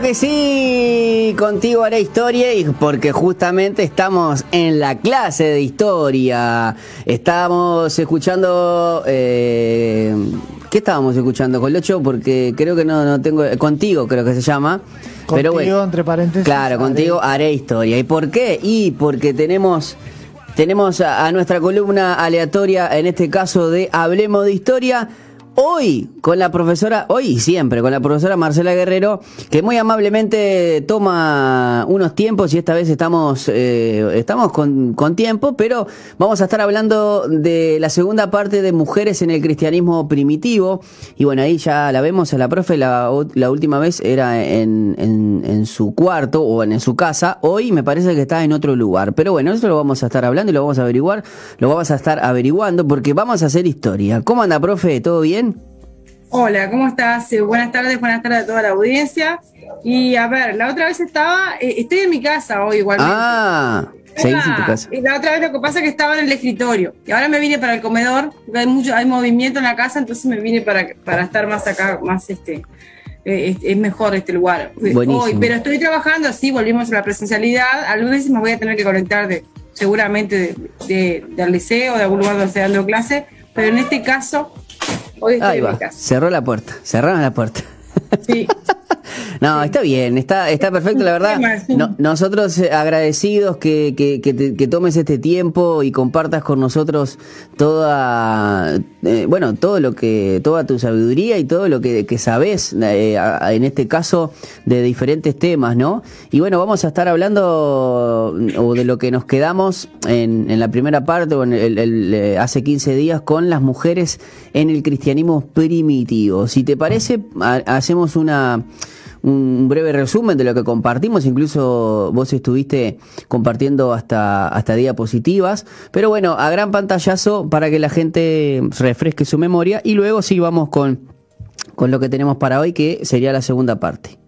Claro que sí, contigo haré historia y porque justamente estamos en la clase de historia. Estamos escuchando... Eh, ¿Qué estábamos escuchando, Colocho? Porque creo que no, no tengo... Contigo creo que se llama. Contigo, Pero bueno, entre paréntesis. Claro, contigo haré historia. ¿Y por qué? Y porque tenemos... Tenemos a nuestra columna aleatoria, en este caso de Hablemos de Historia, hoy con la profesora, hoy y siempre, con la profesora Marcela Guerrero, que muy amablemente toma unos tiempos y esta vez estamos, eh, estamos con, con, tiempo, pero vamos a estar hablando de la segunda parte de mujeres en el cristianismo primitivo. Y bueno, ahí ya la vemos a la profe, la, última vez era en, en, en, su cuarto o en, su casa, hoy me parece que está en otro lugar. Pero bueno, eso lo vamos a estar hablando y lo vamos a averiguar, lo vamos a estar averiguando porque vamos a hacer historia. ¿Cómo anda, profe? ¿Todo bien? Hola, ¿cómo estás? Eh, buenas tardes, buenas tardes a toda la audiencia. Y a ver, la otra vez estaba, eh, estoy en mi casa hoy igualmente. Ah, seguís en tu casa. Y la otra vez lo que pasa es que estaba en el escritorio. Y ahora me vine para el comedor, hay mucho, hay movimiento en la casa, entonces me vine para, para estar más acá, más este. Eh, es, mejor este lugar hoy, pero estoy trabajando así, volvimos a la presencialidad. Algunas veces me voy a tener que conectar de, seguramente de, del liceo, de algún lugar donde esté dando clase, pero en este caso Hoy Ahí va. Cerró la puerta, cerraron la puerta. Sí. No, está bien, está, está perfecto, la verdad. nosotros eh, agradecidos que, que, tomes este tiempo y compartas con nosotros toda, eh, bueno, todo lo que, toda tu sabiduría y todo lo que, sabes, eh, en este caso, de diferentes temas, ¿no? Y bueno, vamos a estar hablando o de lo que nos quedamos en, en la primera parte o en el, hace 15 días con las mujeres en el cristianismo primitivo. Si te parece, hacemos una un breve resumen de lo que compartimos, incluso vos estuviste compartiendo hasta, hasta diapositivas, pero bueno, a gran pantallazo para que la gente refresque su memoria. Y luego sí vamos con, con lo que tenemos para hoy, que sería la segunda parte.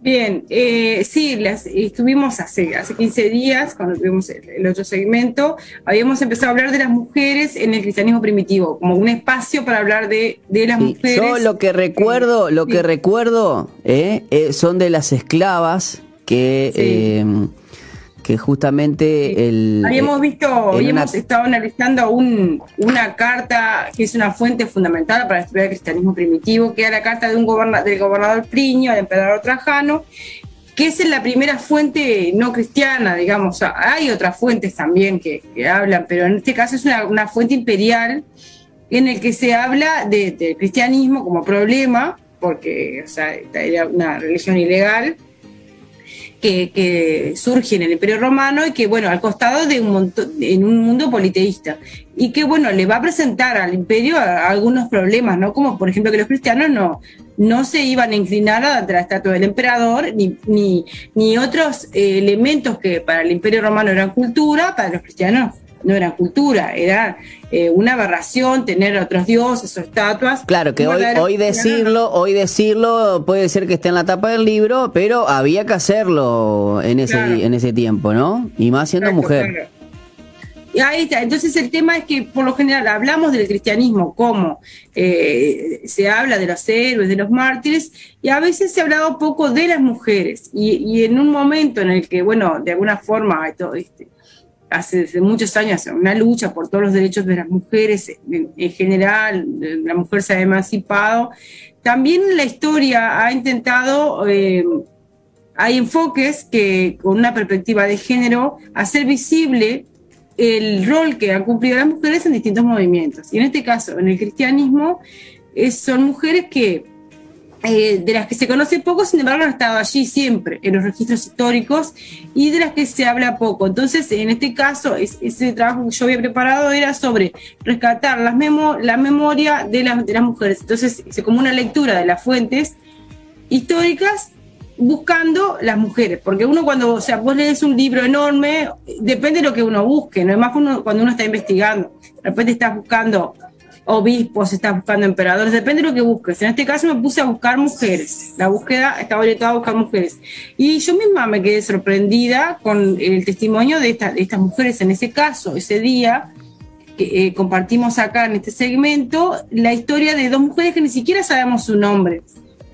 Bien, eh, sí, las, estuvimos hace, hace 15 días, cuando tuvimos el, otro segmento, habíamos empezado a hablar de las mujeres en el cristianismo primitivo, como un espacio para hablar de, las mujeres. Yo lo que recuerdo, lo que recuerdo eh, eh, son de las esclavas que eh, que justamente el... Habíamos visto, habíamos estado analizando una carta que es una fuente fundamental para estudiar el cristianismo primitivo, que era la carta de un del gobernador Plinio al emperador Trajano, que es la primera fuente no cristiana, digamos. hay otras fuentes también que, hablan, pero en este caso es una, fuente imperial en el que se habla del de cristianismo como problema, porque o sea, era una religión ilegal, que, surge en el Imperio Romano y que, bueno, al costado de un montón, en un mundo politeísta. Y que, bueno, le va a presentar al imperio algunos problemas, ¿no? Como, por ejemplo, que los cristianos no, no se iban a inclinar ante la estatua del emperador, ni, ni, ni otros eh, elementos que para el Imperio Romano eran cultura, para los cristianos no era cultura, era eh, una aberración tener otros dioses o estatuas. Claro, que hoy, hoy decirlo, hoy decirlo puede ser que esté en la tapa del libro, pero había que hacerlo en ese, en ese tiempo, ¿no? Y más siendo mujer. Y ahí está. Entonces el tema es que por lo general hablamos del cristianismo como eh, se habla de los héroes, de los mártires, y a veces se ha hablado poco de las mujeres. Y, y en un momento en el que, bueno, de alguna forma, todo, este, hace muchos años una lucha por todos los derechos de las mujeres en, general, la mujer se ha emancipado. También la historia ha intentado, eh, hay enfoques que con una perspectiva de género, hacer visible el rol que han cumplido las mujeres en distintos movimientos. Y en este caso, en el cristianismo, son mujeres que eh, de las que se conoce poco, sin embargo, han estado allí siempre en los registros históricos y de las que se habla poco. Entonces, en este caso, ese trabajo que yo había preparado era sobre rescatar las la memoria de, de las mujeres. Entonces, hice como una lectura de las fuentes históricas buscando las mujeres, porque uno cuando, o sea, vos lees un libro enorme, depende de lo que uno busque, no es más cuando uno está investigando, de repente estás buscando obispos, estás buscando emperadores, depende de lo que busques. En este caso me puse a buscar mujeres. La búsqueda estaba orientada a buscar mujeres. Y yo misma me quedé sorprendida con el testimonio de, estas mujeres. En ese caso, ese día, que eh, compartimos acá en este segmento, la historia de dos mujeres que ni siquiera sabemos su nombre.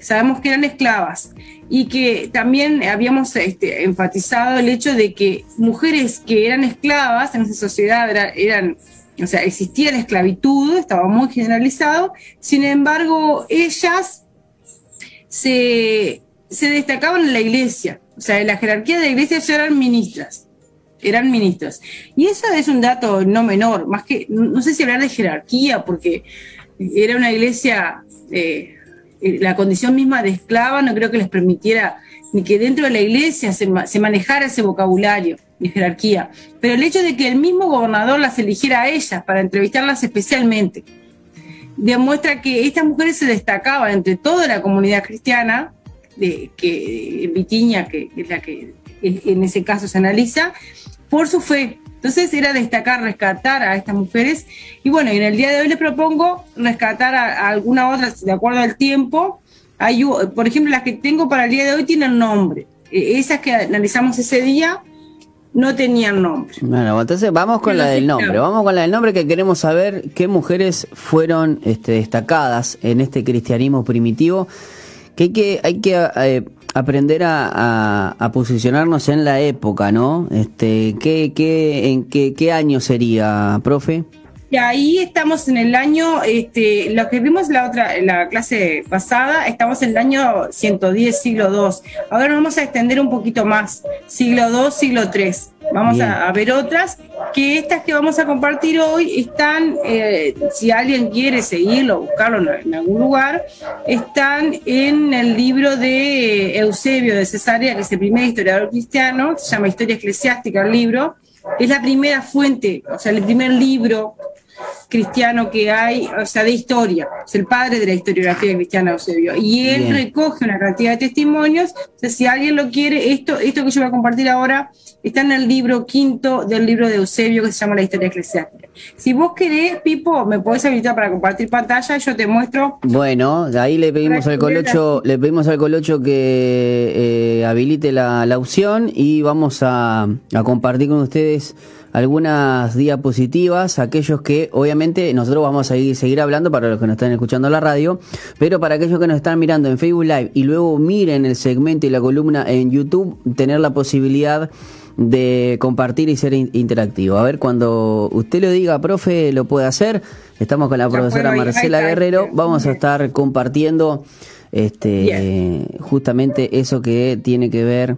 sabemos que eran esclavas y que también habíamos este, enfatizado el hecho de que mujeres que eran esclavas en esa sociedad eran, o sea, existía la esclavitud, estaba muy generalizado, sin embargo, ellas se, destacaban en la iglesia, o sea, en la jerarquía de la iglesia ya eran ministras, eran ministros. Y eso es un dato no menor, más que, no sé si hablar de jerarquía, porque era una iglesia... Eh, la condición misma de esclava no creo que les permitiera ni que dentro de la iglesia se, manejara ese vocabulario de jerarquía, pero el hecho de que el mismo gobernador las eligiera a ellas para entrevistarlas especialmente, demuestra que estas mujeres se destacaban entre toda la comunidad cristiana, de, que Vitiña, que es la que en ese caso se analiza, por su fe, entonces era destacar, rescatar a estas mujeres. Y bueno, en el día de hoy les propongo rescatar a, alguna otra de acuerdo al tiempo. Hay, por ejemplo, las que tengo para el día de hoy tienen nombre. E, esas que analizamos ese día no tenían nombre. Bueno, entonces vamos con la del nombre. Vamos con la del nombre que queremos saber qué mujeres fueron este, destacadas en este cristianismo primitivo. Que hay que, hay que eh, aprender a, posicionarnos en la época, ¿no? Este, ¿qué, qué, ¿En qué, qué año sería, profe? Y ahí estamos en el año, este, lo que vimos la otra, la clase pasada, estamos en el año 110, siglo II. Ahora nos vamos a extender un poquito más, siglo II, siglo III. Vamos a, ver otras, que estas que vamos a compartir hoy están, eh, si alguien quiere seguirlo, buscarlo en, algún lugar, están en el libro de Eusebio de Cesarea, que es el primer historiador cristiano, se llama Historia Eclesiástica el libro, es la primera fuente, o sea, el primer libro cristiano que hay, o sea, de historia. Es el padre de la historiografía cristiana, Eusebio. Y él recoge una cantidad de testimonios. O sea, si alguien lo quiere, esto, esto que yo voy a compartir ahora está en el libro quinto del libro de Eusebio que se llama La historia eclesiástica. Si vos querés, Pipo, me podés habilitar para compartir pantalla, yo te muestro. Bueno, de ahí le pedimos al Colocho, le pedimos al Colocho que eh, habilite la, la, opción y vamos a, a compartir con ustedes algunas diapositivas, aquellos que obviamente nosotros vamos a seguir hablando para los que nos están escuchando la radio, pero para aquellos que nos están mirando en Facebook Live y luego miren el segmento y la columna en YouTube, tener la posibilidad de compartir y ser interactivo. A ver, cuando usted lo diga, profe, lo puede hacer. Estamos con la profesora Marcela Guerrero. Vamos a estar compartiendo este justamente eso que tiene que ver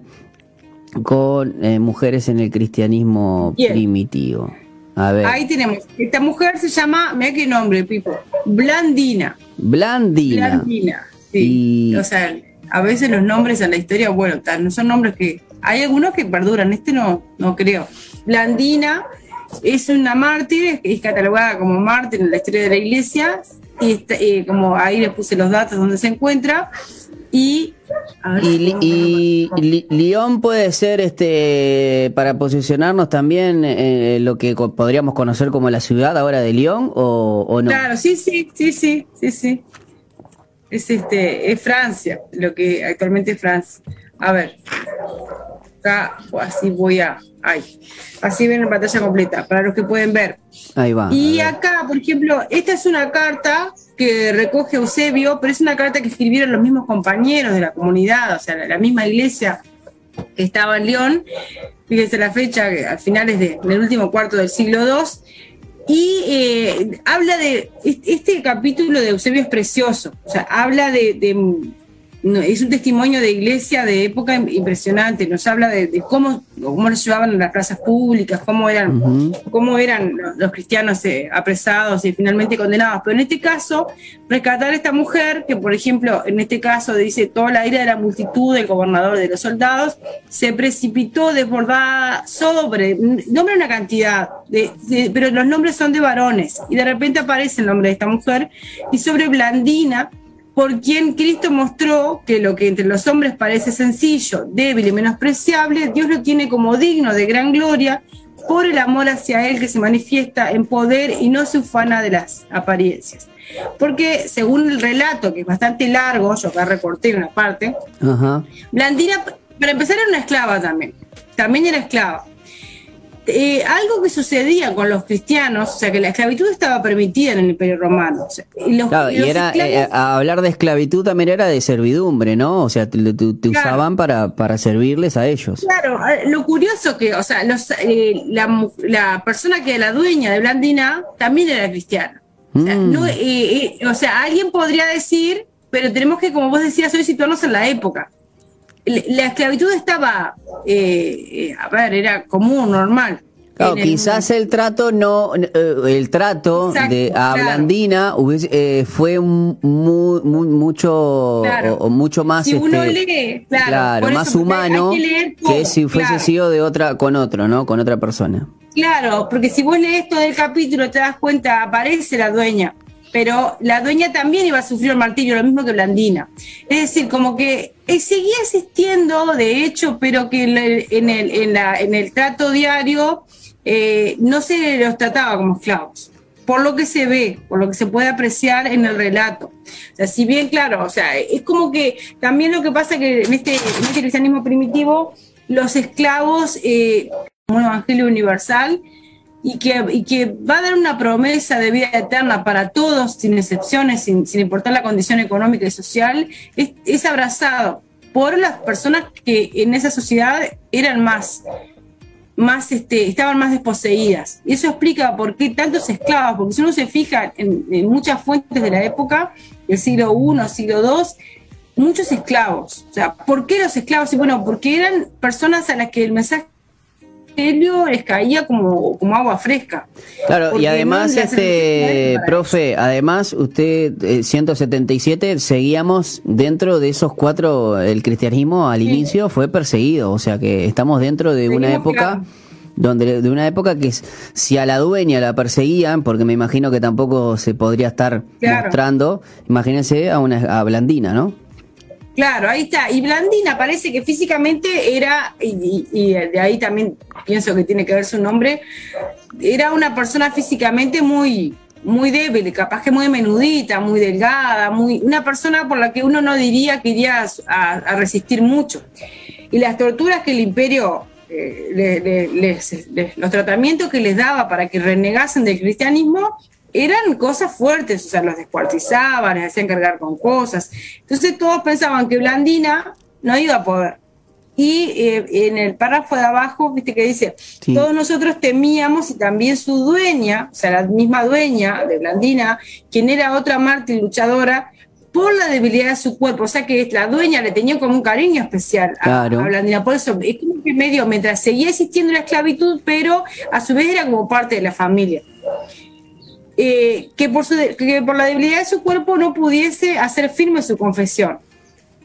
con eh, mujeres en el cristianismo primitivo. A ver. Ahí tenemos. Esta mujer se llama, mira qué nombre, Pipo. Blandina. Blandina. Blandina. Sí. O sea, a veces los nombres en la historia, bueno, no son nombres que. Hay algunos que perduran, este no, no creo. Blandina es una mártir, es catalogada como mártir en la historia de la iglesia. Y eh, como ahí les puse los datos donde se encuentra. Y y, Lyon puede ser este para posicionarnos también eh, lo que podríamos conocer como la ciudad ahora de Lyon o, no. Claro, sí, sí, sí, sí, sí, sí. Es este, es Francia, lo que actualmente es Francia. A ver, acá así voy a, ay, así ven la pantalla completa para los que pueden ver. Ahí va. Y acá, por ejemplo, esta es una carta que recoge Eusebio, pero es una carta que escribieron los mismos compañeros de la comunidad, o sea, la, misma iglesia que estaba en León, fíjense la fecha, a finales del último cuarto del siglo II, y eh, habla de, este capítulo de Eusebio es precioso, o sea, habla de es un testimonio de iglesia de época impresionante, nos habla de, cómo, cómo los llevaban en las plazas públicas, cómo eran, cómo eran los, cristianos eh, apresados y finalmente condenados. Pero en este caso, rescatar a esta mujer, que por ejemplo, en este caso dice, toda la ira de la multitud del gobernador de los soldados, se precipitó desbordada sobre, nombre una cantidad, pero los nombres son de varones, y de repente aparece el nombre de esta mujer, y sobre Blandina, por quien Cristo mostró que lo que entre los hombres parece sencillo, débil y menospreciable, Dios lo tiene como digno de gran gloria por el amor hacia Él que se manifiesta en poder y no se ufana de las apariencias. Porque según el relato, que es bastante largo, yo acá recorté una parte, Blandina, para empezar, era una esclava también, también era esclava. Eh, algo que sucedía con los cristianos, o sea, que la esclavitud estaba permitida en el Imperio Romano. y, era, eh, hablar de esclavitud también era de servidumbre, ¿no? O sea, te, usaban para, para servirles a ellos. Claro, lo curioso que, o sea, los, la, la, persona que era la dueña de Blandina también era cristiana. O sea, mm. o sea, alguien podría decir, pero tenemos que, como vos decías hoy, situarnos en la época la esclavitud estaba, eh, eh, a ver, era común, normal. Claro, quizás el, trato no, eh, el trato de a Blandina fue muy, mucho o, mucho más, si uno este, lee, claro, más humano que, si fuese sido de otra con otro, ¿no? Con otra persona. Claro, porque si vos lees todo el capítulo te das cuenta aparece la dueña pero la dueña también iba a sufrir el martirio, lo mismo que Blandina. Es decir, como que eh, seguía existiendo, de hecho, pero que en el, en el, trato diario eh, no se los trataba como esclavos por lo que se ve, por lo que se puede apreciar en el relato. O sea, si bien, claro, o sea, es como que también lo que pasa que en este, este cristianismo primitivo, los esclavos, eh, un evangelio universal, y que, que va a dar una promesa de vida eterna para todos, sin excepciones, sin, importar la condición económica y social, es, abrazado por las personas que en esa sociedad eran más, más este, estaban más desposeídas. Y eso explica por qué tantos esclavos, porque si uno se fija en, en muchas fuentes de la época, del siglo I, siglo II, muchos esclavos. O sea, ¿por qué los esclavos? Y bueno, porque eran personas a las que el mensaje les caía como, como agua fresca. Claro, y además, este, profe, además usted, 177, eh, seguíamos dentro de esos cuatro, el cristianismo al inicio fue perseguido, o sea que estamos dentro de una época... donde de una época que si a la dueña la perseguían, porque me imagino que tampoco se podría estar mostrando, imagínense a una a Blandina, ¿no? Claro, ahí está. Y Blandina parece que físicamente era, y, de ahí también pienso que tiene que ver su nombre, era una persona físicamente muy, muy débil, capaz que muy menudita, muy delgada, muy, una persona por la que uno no diría que iría a, resistir mucho. Y las torturas que el imperio, eh, los tratamientos que les daba para que renegasen del cristianismo, eran cosas fuertes, o sea, los descuartizaban, les hacían cargar con cosas. Entonces todos pensaban que Blandina no iba a poder. Y eh, en el párrafo de abajo, viste que dice, todos nosotros temíamos y también su dueña, o sea, la misma dueña de Blandina, quien era otra mártir luchadora, por la debilidad de su cuerpo. O sea que la dueña le tenía como un cariño especial a, Blandina. Por eso es como que medio, mientras seguía existiendo la esclavitud, pero a su vez era como parte de la familia. Eh, que, por que por la debilidad de su cuerpo no pudiese hacer firme su confesión.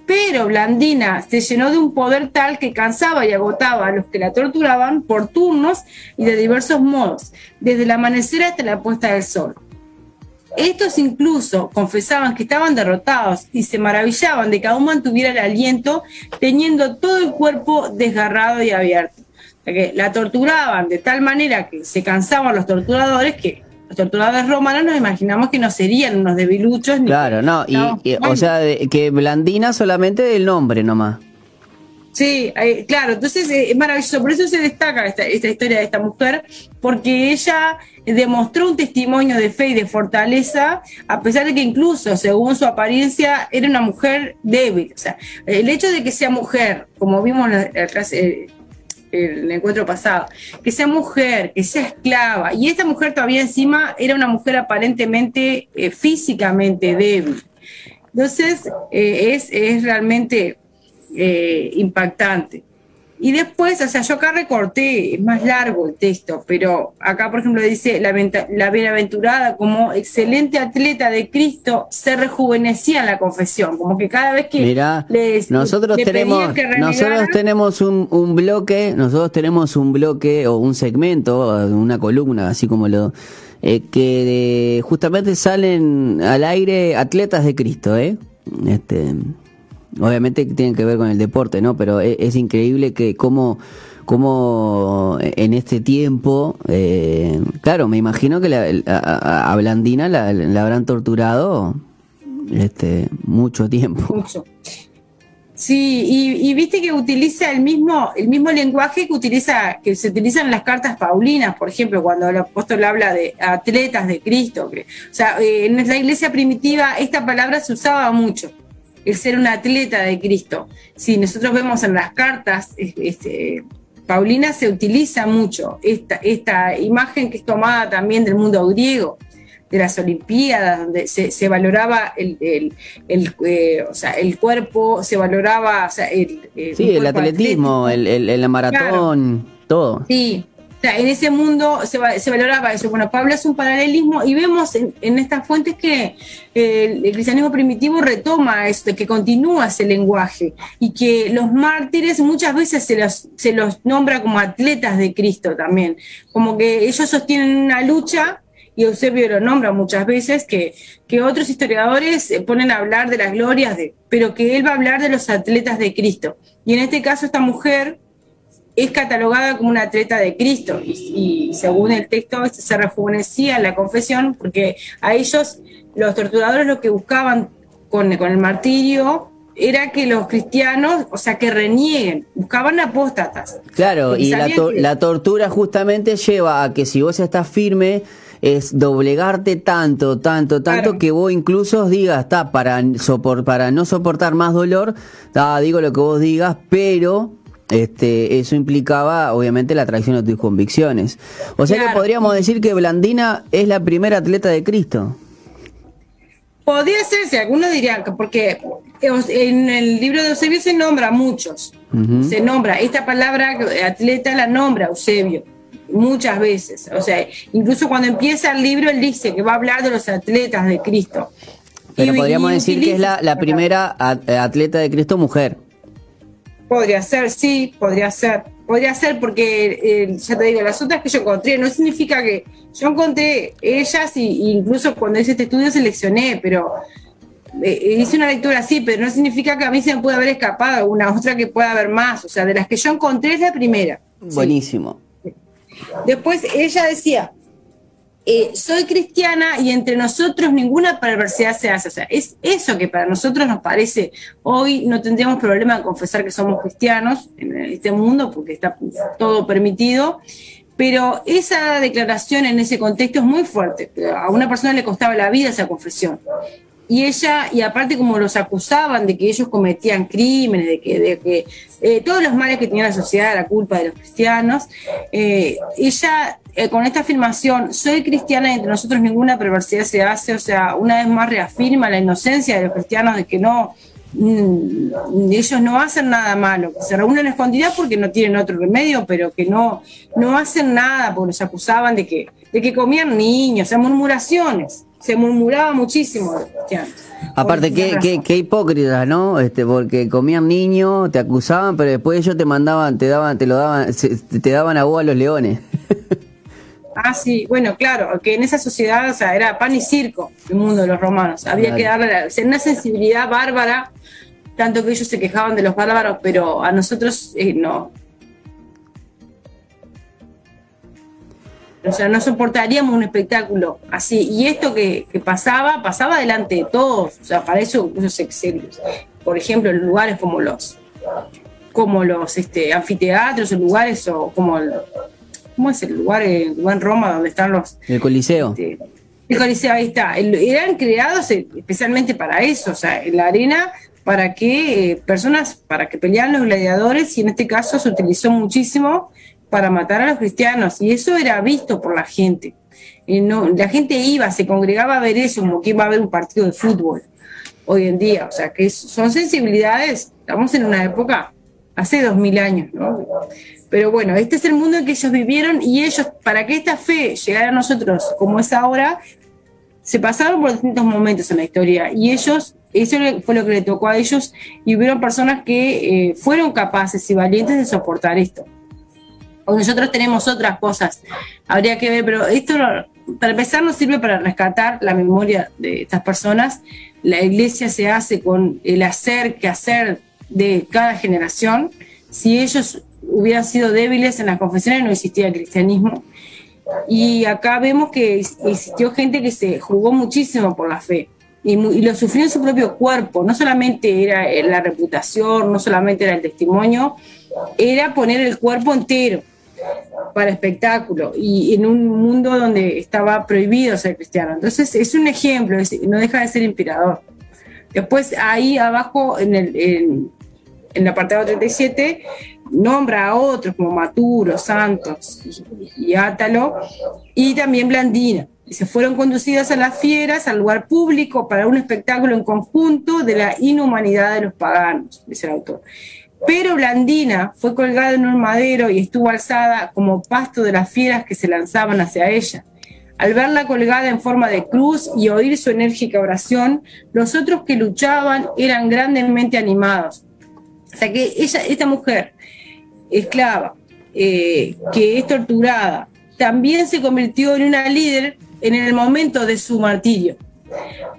Pero Blandina se llenó de un poder tal que cansaba y agotaba a los que la torturaban por turnos y de diversos modos, desde el amanecer hasta la puesta del sol. Estos incluso confesaban que estaban derrotados y se maravillaban de que aún mantuviera el aliento teniendo todo el cuerpo desgarrado y abierto. que la torturaban de tal manera que se cansaban los torturadores que los torturadores romanos nos imaginamos que no serían unos debiluchos. claro, no, y, o sea, que Blandina solamente del nombre nomás. Sí, claro, entonces eh, es maravilloso, por eso se destaca esta, esta historia de esta mujer, porque ella demostró un testimonio de fe y de fortaleza, a pesar de que incluso, según su apariencia, era una mujer débil. O sea, el hecho de que sea mujer, como vimos en la clase, el encuentro pasado, que sea mujer, que sea esclava, y esta mujer todavía encima era una mujer aparentemente eh, físicamente débil. Entonces, eh, es, es, realmente eh, impactante. Y después, o sea, yo acá recorté, es más largo el texto, pero acá, por ejemplo, dice, la, la bienaventurada como excelente atleta de Cristo se rejuvenecía en la confesión, como que cada vez que Mira, nosotros tenemos, nosotros tenemos un, un, bloque, nosotros tenemos un bloque o un segmento, una columna, así como lo... Eh, que justamente salen al aire atletas de Cristo, ¿eh? Este, obviamente tienen que ver con el deporte, ¿no? Pero e, es, increíble que cómo, en este tiempo, eh, claro, me imagino que a, Blandina la, habrán torturado este mucho tiempo. Mucho. Sí, y, viste que utiliza el mismo, el mismo lenguaje que utiliza, que se utilizan las cartas paulinas, por ejemplo, cuando el apóstol habla de atletas de Cristo. O sea, eh, en la iglesia primitiva esta palabra se usaba mucho, el ser un atleta de Cristo. Si nosotros vemos en las cartas, este, Paulina se utiliza mucho esta, esta imagen que es tomada también del mundo griego de las Olimpiadas, donde se, valoraba el, el, eh, o sea, el cuerpo, se valoraba... O el, sí, el atletismo, el, el, maratón, todo. Sí, en ese mundo se, se, valoraba eso. Bueno, Pablo es un paralelismo y vemos en, en estas fuentes que el, cristianismo primitivo retoma esto, que continúa ese lenguaje y que los mártires muchas veces se los, se los nombra como atletas de Cristo también, como que ellos sostienen una lucha y Eusebio lo nombra muchas veces, que, que otros historiadores se ponen a hablar de las glorias, de, pero que él va a hablar de los atletas de Cristo. Y en este caso esta mujer es catalogada como una atleta de Cristo. Y, según el texto se rejuvenecía en la confesión porque a ellos los torturadores lo que buscaban con, con el martirio era que los cristianos, o sea, que renieguen, buscaban apóstatas. Claro, y la, la tortura justamente lleva a que si vos estás firme, es doblegarte tanto, tanto, tanto que vos incluso digas, está, para, para no soportar más dolor, digo lo que vos digas, pero este, eso implicaba obviamente la traición de tus convicciones. O sea que podríamos decir que Blandina es la primera atleta de Cristo. Podría ser, si algunos dirían que porque en el libro de Eusebio se nombra muchos, se nombra, esta palabra atleta la nombra Eusebio, muchas veces. O sea, incluso cuando empieza el libro, él dice que va a hablar de los atletas de Cristo. Pero podríamos decir que es la, primera atleta de Cristo mujer. Podría ser, sí, podría ser. Podría ser porque, eh, ya te digo, las otras que yo encontré, no significa que yo encontré ellas y, incluso cuando hice este estudio seleccioné, pero eh, hice una lectura así, pero no significa que a mí se me pueda haber escapado una otra que pueda haber más. O sea, de las que yo encontré es la primera. Buenísimo. Después ella decía, eh, soy cristiana y entre nosotros ninguna perversidad se hace. O sea, es eso que para nosotros nos parece, hoy no tendríamos problema de confesar que somos cristianos en este mundo porque está todo permitido, pero esa declaración en ese contexto es muy fuerte. A una persona le costaba la vida esa confesión y ella, y aparte como los acusaban de que ellos cometían crímenes, de que, de que eh, todos los males que tenía la sociedad era culpa de los cristianos, eh, ella eh, con esta afirmación, soy cristiana y entre nosotros ninguna perversidad se hace, o sea, una vez más reafirma la inocencia de los cristianos de que no, mm, ellos no hacen nada malo, que se reúnen en escondida porque no tienen otro remedio, pero que no, no hacen nada porque los acusaban de que, de que comían niños, o sea, murmuraciones se murmuraba muchísimo Aparte, qué, qué, qué hipócritas, ¿no? Este, porque comían niños, te acusaban, pero después ellos te mandaban, te daban, te lo daban, te daban a vos a los leones. Ah, sí, bueno, claro, que en esa sociedad, o sea, era pan y circo el mundo de los romanos. Había que darle una sensibilidad bárbara, tanto que ellos se quejaban de los bárbaros, pero a nosotros eh, no, O sea, no soportaríamos un espectáculo así. Y esto que, pasaba, pasaba delante de todos. O sea, para eso, por ejemplo, en lugares como los como los este, anfiteatros, en lugares o como el, ¿cómo es el lugar, en Roma donde están los el Coliseo. Este, el Coliseo ahí está. Eran creados especialmente para eso, o sea, en la arena para que eh, personas, para que pelearan los gladiadores y en este caso se utilizó muchísimo para matar a los cristianos y eso era visto por la gente. no, la gente iba, se congregaba a ver eso como que iba a haber un partido de fútbol hoy en día. O sea, que son sensibilidades, estamos en una época, hace dos mil años, ¿no? Pero bueno, este es el mundo en que ellos vivieron y ellos, para que esta fe llegara a nosotros como es ahora, se pasaron por distintos momentos en la historia y ellos, eso fue lo que le tocó a ellos y hubieron personas que eh, fueron capaces y valientes de soportar esto nosotros tenemos otras cosas, habría que ver, pero esto para empezar nos sirve para rescatar la memoria de estas personas. La iglesia se hace con el hacer que hacer de cada generación. Si ellos hubieran sido débiles en las confesiones, no existía el cristianismo. Y acá vemos que existió gente que se jugó muchísimo por la fe. y, lo sufrió en su propio cuerpo. No solamente era la reputación, no solamente era el testimonio, era poner el cuerpo entero para espectáculo y en un mundo donde estaba prohibido ser cristiano. Entonces es un ejemplo, no deja de ser inspirador. Después ahí abajo en el, en, el apartado 37 nombra a otros como Maturo, Santos y, Átalo y también Blandina. Se fueron conducidas a las fieras al lugar público para un espectáculo en conjunto de la inhumanidad de los paganos, dice el autor. Pero Blandina fue colgada en un madero y estuvo alzada como pasto de las fieras que se lanzaban hacia ella. Al verla colgada en forma de cruz y oír su enérgica oración, los otros que luchaban eran grandemente animados. O sea que ella, esta mujer esclava, eh, que es torturada, también se convirtió en una líder en el momento de su martirio.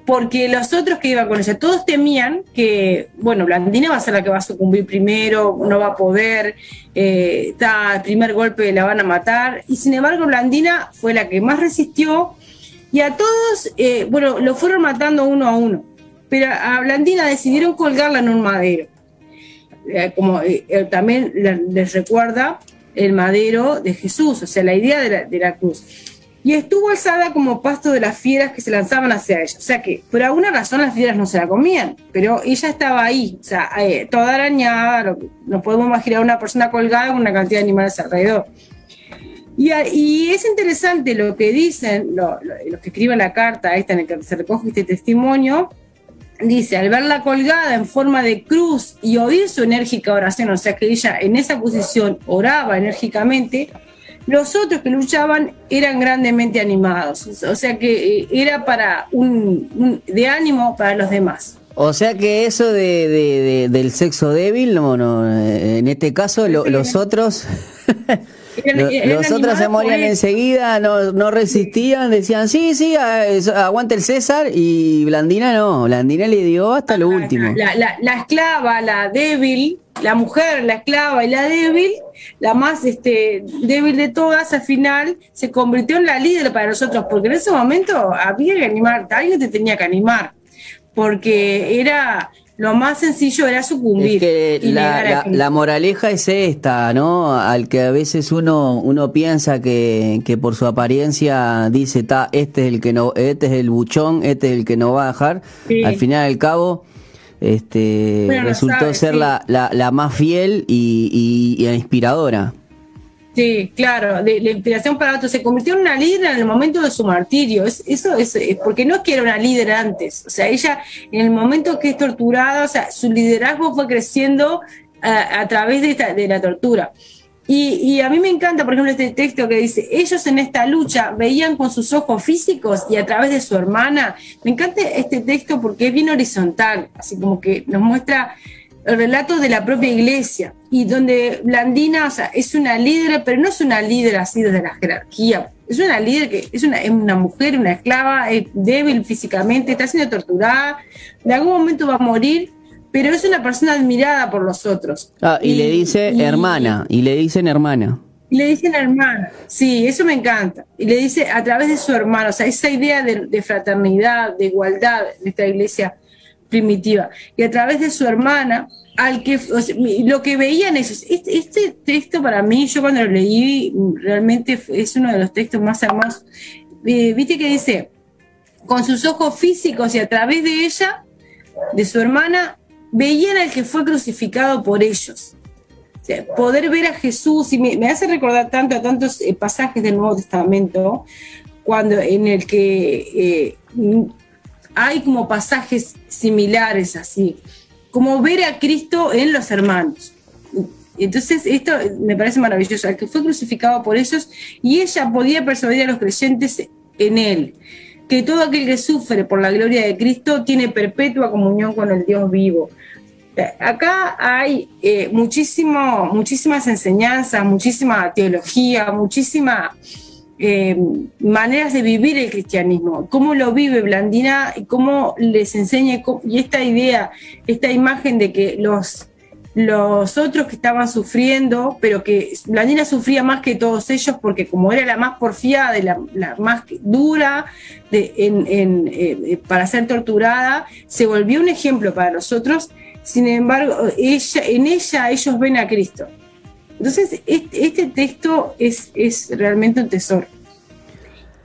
Porque los otros que iban con ella, todos temían que, bueno, Blandina va a ser la que va a sucumbir primero, no va a poder, eh, está el primer golpe la van a matar, y sin embargo Blandina fue la que más resistió, y a todos, eh, bueno, lo fueron matando uno a uno, pero a Blandina decidieron colgarla en un madero, eh, como también les recuerda el madero de Jesús, o sea, la idea de la, de la cruz y estuvo alzada como pasto de las fieras que se lanzaban hacia ella. O sea que por alguna razón las fieras no se la comían, pero ella estaba ahí, o sea, eh, toda arañada, no podemos imaginar una persona colgada con una cantidad de animales alrededor. Y, y es interesante lo que dicen los que escriben la carta esta en la que se recoge este testimonio, dice, al verla colgada en forma de cruz y oír su enérgica oración, o sea que ella en esa posición oraba enérgicamente, los otros que luchaban eran grandemente animados, o sea que eh, era para un, de ánimo para los demás. O sea que eso de, del sexo débil, no, no, eh, en este caso los otros los, otros se morían enseguida, no, no resistían, decían, sí, sí, aguante el César, y Blandina no, Blandina le dio hasta lo último. La, esclava, la débil, la mujer, la esclava y la débil, la más este, débil de todas, al final se convirtió en la líder para nosotros, porque en ese momento había que animar, alguien te tenía que animar, porque era lo más sencillo era sucumbir. que la, moraleja es esta, ¿no? Al que a veces uno, uno piensa que, que por su apariencia dice, ta, este es el que no, este es el buchón, este es el que no va a dejar. Al final al cabo, este resultó ser la, la, más fiel y, y inspiradora. Sí, claro, de, la inspiración para otros. Se convirtió en una líder en el momento de su martirio. Es, eso es, porque no es que era una líder antes. O sea, ella en el momento que es torturada, o sea, su liderazgo fue creciendo a, través de, esta, de la tortura. Y, y, a mí me encanta, por ejemplo, este texto que dice, ellos en esta lucha veían con sus ojos físicos y a través de su hermana. Me encanta este texto porque es bien horizontal, así como que nos muestra el relato de la propia iglesia y donde Blandina, o sea, es una líder, pero no es una líder así desde la jerarquía, es una líder que es una, una mujer, una esclava, es débil físicamente, está siendo torturada, de algún momento va a morir, pero es una persona admirada por los otros. Ah, y, le dice hermana, y le dicen hermana. Y le dicen hermana, sí, eso me encanta. Y le dice a través de su hermano, o sea, esa idea de, de fraternidad, de igualdad de esta iglesia primitiva. Y a través de su hermana, al que lo que veían esos, este, este, texto para mí, yo cuando lo leí, realmente es uno de los textos más hermosos. Eh, viste que dice, con sus ojos físicos y a través de ella, de su hermana, veían al que fue crucificado por ellos. poder ver a Jesús, y me, hace recordar tanto a tantos eh, pasajes del Nuevo Testamento, cuando en el que eh, hay como pasajes similares así, como ver a Cristo en los hermanos. Entonces, esto me parece maravilloso, que fue crucificado por ellos y ella podía persuadir a los creyentes en él, que todo aquel que sufre por la gloria de Cristo tiene perpetua comunión con el Dios vivo. Acá hay eh, muchísimas enseñanzas, muchísima teología, muchísima eh, maneras de vivir el cristianismo, cómo lo vive Blandina y cómo les enseña, y esta idea, esta imagen de que los los otros que estaban sufriendo, pero que Blandina sufría más que todos ellos porque como era la más porfiada y la, más dura de, eh, para ser torturada, se volvió un ejemplo para los otros. Sin embargo, en ella ellos ven a Cristo. Entonces, este, texto es, es realmente un tesoro.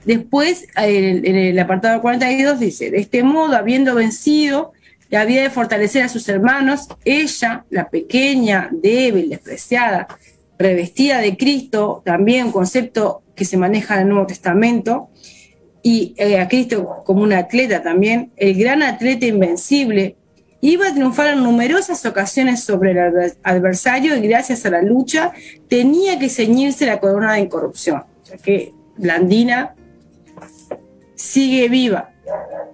Después, en el, apartado 42 dice, de este modo, habiendo vencido, había de fortalecer a sus hermanos, ella, la pequeña, débil, despreciada, revestida de Cristo, también un concepto que se maneja en el Nuevo Testamento, y eh, a Cristo como un atleta también, el gran atleta invencible, iba a triunfar en numerosas ocasiones sobre el adversario y gracias a la lucha tenía que ceñirse la corona de incorrupción. O sea que Blandina sigue viva.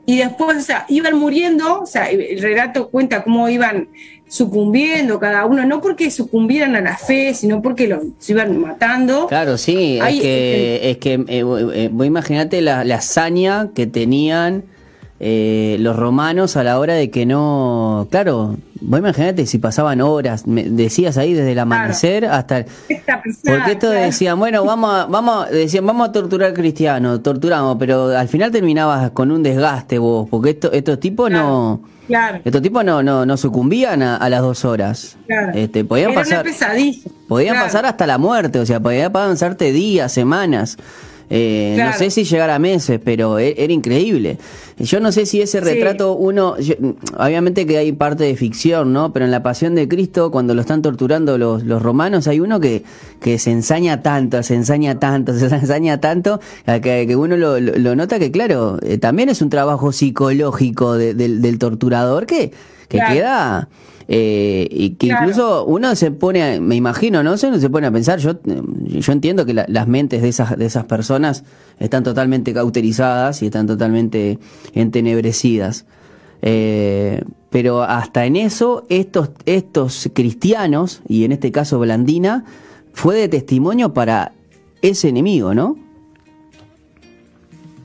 Y después, o sea, iban muriendo, o sea, el relato cuenta cómo iban sucumbiendo cada uno, no porque sucumbieran a la fe, sino porque los iban matando. Claro, sí, es que, es que eh, eh, vos imaginate la, la hazaña que tenían eh, los romanos a la hora de que no, claro, vos imaginate si pasaban horas, me decías ahí desde el amanecer hasta porque esto decían, bueno, vamos a, vamos, decían, vamos a torturar cristianos, torturamos, pero al final terminabas con un desgaste vos, porque esto, estos tipos no Estos tipos no, no, no sucumbían a, las dos horas. Este, podían pasar, podían pasar hasta la muerte, o sea, podían pasarte días, semanas. Eh, no sé si llegar a meses, pero e, era, increíble. Yo no sé si ese retrato uno, obviamente que hay parte de ficción, ¿no? Pero en la Pasión de Cristo, cuando lo están torturando los, los romanos, hay uno que, que se ensaña tanto, se ensaña tanto, se ensaña tanto, que, que uno lo, lo, nota que, claro, eh, también es un trabajo psicológico del torturador que, que queda eh, y que incluso uno se pone, me imagino, ¿no? Uno se pone a pensar, yo, yo entiendo que las mentes de esas, de esas personas están totalmente cauterizadas y están totalmente entenebrecidas. Eh, pero hasta en eso, estos, estos cristianos, y en este caso Blandina, fue de testimonio para ese enemigo, ¿no?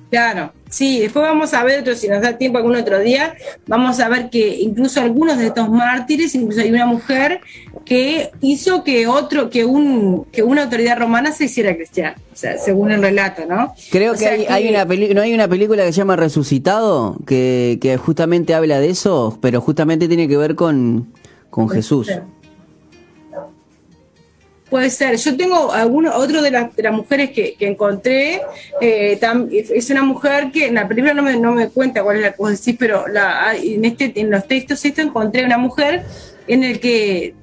Claro, sí, después vamos a ver, otro, si nos da tiempo algún otro día, vamos a ver que incluso algunos de estos mártires, incluso hay una mujer que hizo que otro, que un, que una autoridad romana se hiciera cristiana, o sea, según el relato, ¿no? Creo que, hay, una no hay una película que se llama Resucitado, que, que justamente habla de eso, pero justamente tiene que ver con, con Jesús. Puede ser. Yo tengo alguno, otro de, las, de las mujeres que, encontré, eh, es una mujer que en la primera no me, cuenta cuál es la cosa, decís, pero la, en, este, en los textos esto encontré una mujer en el que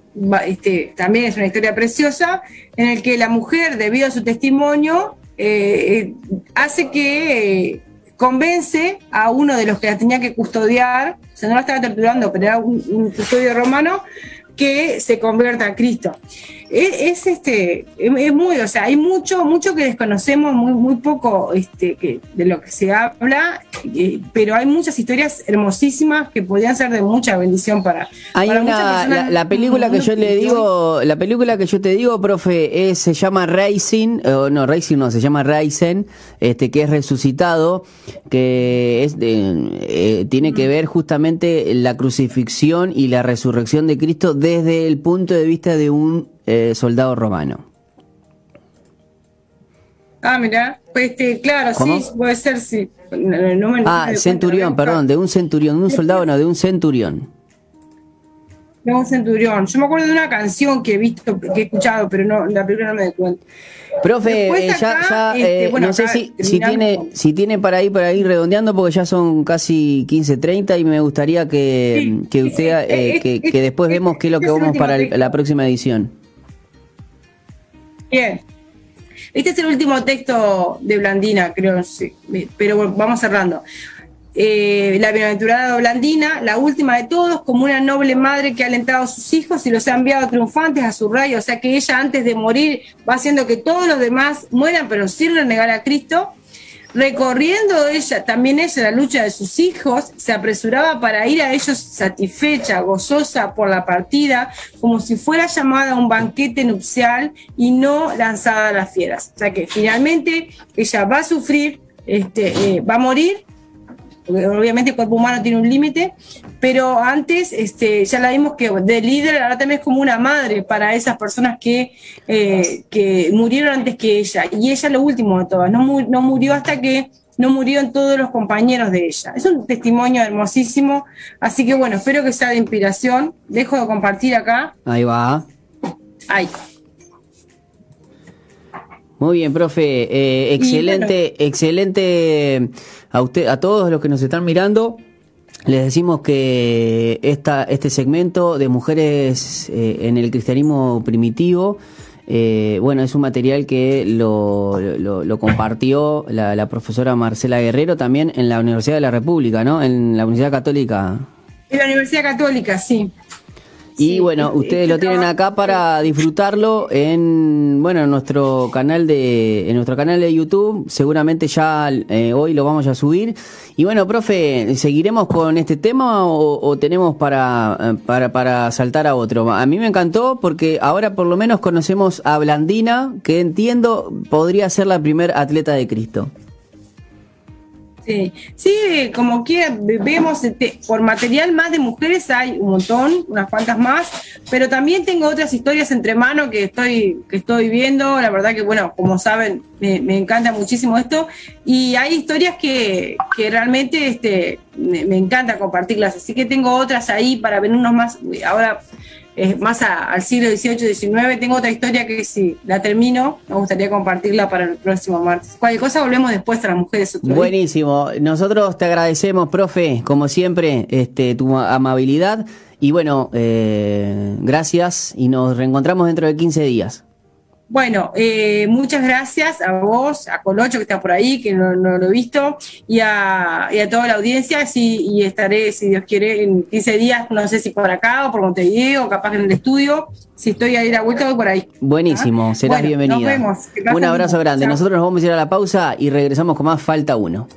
este, también es una historia preciosa, en el que la mujer, debido a su testimonio, eh, hace que convence a uno de los que la tenía que custodiar, o sea, no la estaba torturando, pero era un custodio romano, que se convierta a Cristo. Es, este, es muy, o sea, hay mucho, mucho que desconocemos, muy, muy poco este, que, de lo que se habla, eh, pero hay muchas historias hermosísimas que podrían ser de mucha bendición para, hay una, la, película que yo le digo, la película que yo te digo, profe, es, se llama Racing, o no, Racing no, se llama Racing, este, que es resucitado, que es eh, tiene que ver justamente la crucifixión y la resurrección de Cristo desde el punto de vista de un eh, soldado romano. Ah, mira, pues este, claro, sí, puede ser, sí. ah, centurión, perdón, de un centurión, de un soldado, no, de un centurión. Un centurión. Yo me acuerdo de una canción que he visto, que he escuchado, pero no, la película no me doy cuenta. Profe, eh, ya, ya este, eh, no sé si, si, tiene, si tiene para ir para ir redondeando, porque ya son casi 15.30 y me gustaría que, que usted, eh, que, que, después vemos qué es lo que vamos para la próxima edición. Bien. Este es el último texto de Blandina, creo, sí, pero vamos cerrando. Eh, la bienaventurada Blandina, la última de todos, como una noble madre que ha alentado a sus hijos y los ha enviado triunfantes a su rayo, o sea que ella antes de morir va haciendo que todos los demás mueran, pero sin renegar a Cristo. Recorriendo ella, también ella, la lucha de sus hijos, se apresuraba para ir a ellos satisfecha, gozosa por la partida, como si fuera llamada a un banquete nupcial y no lanzada a las fieras. O sea que finalmente ella va a sufrir, este, eh, va a morir, obviamente el cuerpo humano tiene un límite, pero antes este, ya la vimos que de líder ahora también es como una madre para esas personas que, eh, que murieron antes que ella, y ella lo último de todas, no, no murió hasta que no murieron todos los compañeros de ella. Es un testimonio hermosísimo, así que bueno, espero que sea de inspiración. Dejo de compartir acá. Ahí va. Ahí. Muy bien, profe. Eh, excelente, excelente a usted, a todos los que nos están mirando. Les decimos que esta, este segmento de mujeres eh, en el cristianismo primitivo, eh, bueno, es un material que lo, lo, compartió la, la, profesora Marcela Guerrero también en la Universidad de la República, ¿no? En la Universidad Católica. En la Universidad Católica, sí. Y bueno, ustedes lo tienen acá para disfrutarlo en bueno en nuestro canal de en nuestro canal de YouTube. Seguramente ya eh, hoy lo vamos a subir. Y bueno, profe, seguiremos con este tema o, tenemos para, eh, para para saltar a otro. A mí me encantó porque ahora por lo menos conocemos a Blandina, que entiendo podría ser la primer atleta de Cristo. Sí, sí, como quiera, vemos este, por material más de mujeres hay un montón, unas cuantas más, pero también tengo otras historias entre manos que estoy, que estoy viendo. La verdad que, bueno, como saben, me, encanta muchísimo esto. Y hay historias que, que realmente este, me, me, encanta compartirlas. Así que tengo otras ahí para ver unos más. Ahora más al siglo XVIII, XIX. Tengo otra historia que si la termino, me gustaría compartirla para el próximo martes. Cualquier cosa volvemos después a las mujeres. Buenísimo. Nosotros te agradecemos, profe, como siempre, este, tu amabilidad. Y bueno, eh, gracias y nos reencontramos dentro de 15 días. Bueno, eh, muchas gracias a vos, a Colocho que está por ahí, que no, lo he visto, y a, toda la audiencia, sí, y estaré, si Dios quiere, en 15 días, no sé si por acá o por Montevideo, o capaz en el estudio, si estoy ahí a la vuelta, voy por ahí. Buenísimo, ¿Ah? serás bienvenida. Nos vemos. Un abrazo grande. Nosotros nos vamos a ir a la pausa y regresamos con más Falta Uno.